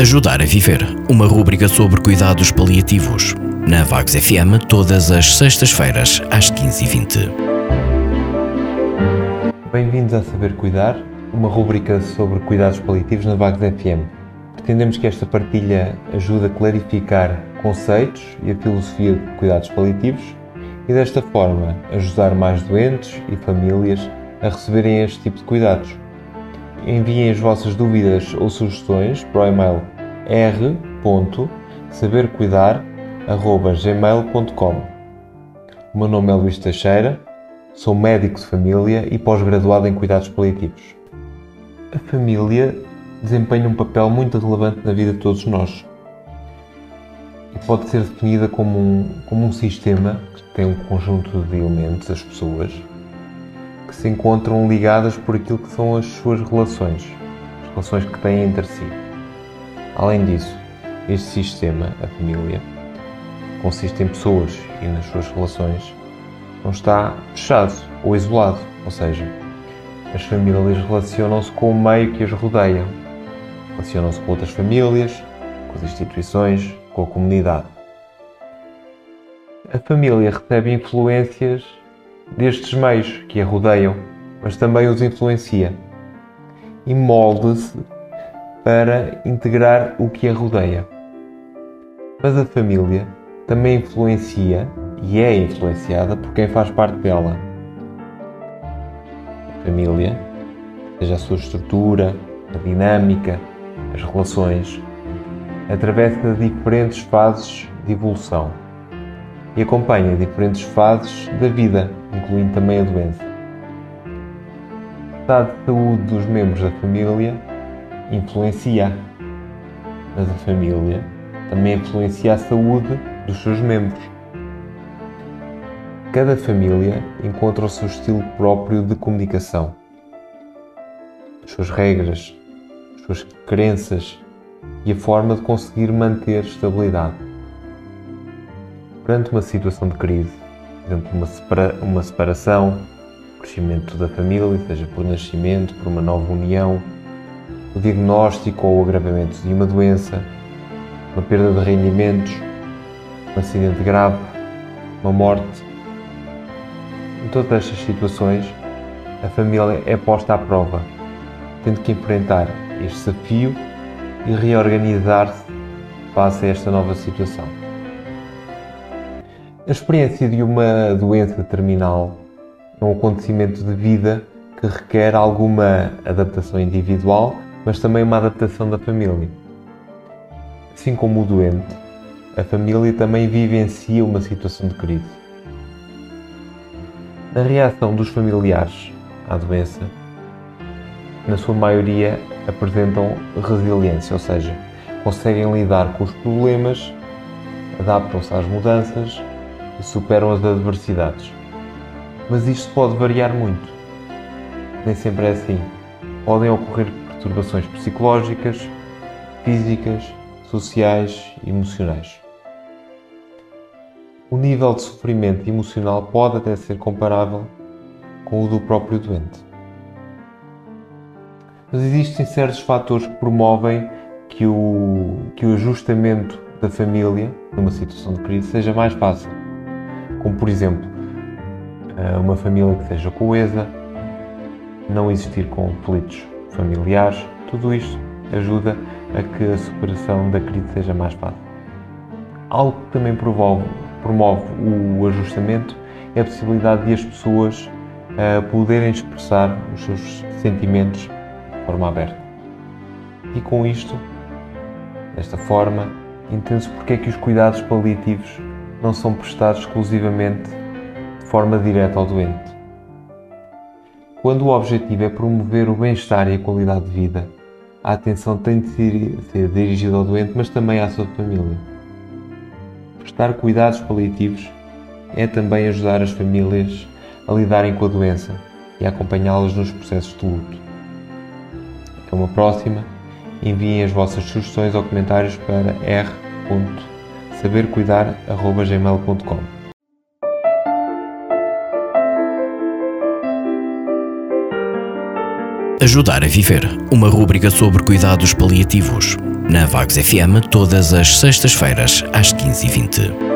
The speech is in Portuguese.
Ajudar a Viver, uma rúbrica sobre cuidados paliativos. Na Vagos FM, todas as sextas-feiras, às 15h20. Bem-vindos a Saber Cuidar, uma rúbrica sobre cuidados paliativos na Vagos FM. Pretendemos que esta partilha ajude a clarificar conceitos e a filosofia de cuidados paliativos e, desta forma, ajudar mais doentes e famílias a receberem este tipo de cuidados enviem as vossas dúvidas ou sugestões para o e-mail r.sabercuidar.gmail.com O meu nome é Luís Teixeira, sou médico de família e pós-graduado em cuidados paliativos. A família desempenha um papel muito relevante na vida de todos nós e pode ser definida como um, como um sistema que tem um conjunto de elementos, as pessoas, que se encontram ligadas por aquilo que são as suas relações, as relações que têm entre si. Além disso, este sistema, a família, consiste em pessoas e nas suas relações, não está fechado ou isolado, ou seja, as famílias relacionam-se com o meio que as rodeia, relacionam-se com outras famílias, com as instituições, com a comunidade. A família recebe influências destes meios que a rodeiam, mas também os influencia e molda-se para integrar o que a rodeia. Mas a família também influencia e é influenciada por quem faz parte dela. A família, seja a sua estrutura, a dinâmica, as relações, atravessa diferentes fases de evolução e acompanha diferentes fases da vida, incluindo também a doença. O estado de saúde dos membros da família influencia, a família também influencia a saúde dos seus membros. Cada família encontra o seu estilo próprio de comunicação, as suas regras, as suas crenças e a forma de conseguir manter estabilidade perante uma situação de crise, por exemplo, uma, separa uma separação, crescimento da família, seja por nascimento, por uma nova união, o diagnóstico ou o agravamento de uma doença, uma perda de rendimentos, um acidente grave, uma morte. Em todas estas situações, a família é posta à prova, tendo que enfrentar este desafio e reorganizar-se face a esta nova situação. A experiência de uma doença terminal é um acontecimento de vida que requer alguma adaptação individual, mas também uma adaptação da família. Assim como o doente, a família também vivencia uma situação de crise. Na reação dos familiares à doença, na sua maioria apresentam resiliência, ou seja, conseguem lidar com os problemas, adaptam-se às mudanças e superam as adversidades. Mas isto pode variar muito. Nem sempre é assim. Podem ocorrer perturbações psicológicas, físicas, sociais e emocionais. O nível de sofrimento emocional pode até ser comparável com o do próprio doente. Mas existem certos fatores que promovem que o, que o ajustamento da família numa situação de crise seja mais fácil como por exemplo eh, uma família que seja coesa, não existir conflitos familiares, tudo isto ajuda a que a superação da crise seja mais fácil. Algo que também promove, promove o ajustamento é a possibilidade de as pessoas uh, poderem expressar os seus sentimentos de forma aberta. E com isto, desta forma, entende-se porque é que os cuidados paliativos não são prestados exclusivamente de forma direta ao doente. Quando o objetivo é promover o bem-estar e a qualidade de vida, a atenção tem de ser dirigida ao doente, mas também à sua família. Prestar cuidados paliativos é também ajudar as famílias a lidarem com a doença e acompanhá-las nos processos de luto. Até uma próxima. Enviem as vossas sugestões ou comentários para r sabercuidar.gmail.com Ajudar a Viver, uma rúbrica sobre cuidados paliativos. Na Vagos FM, todas as sextas-feiras, às 15h20.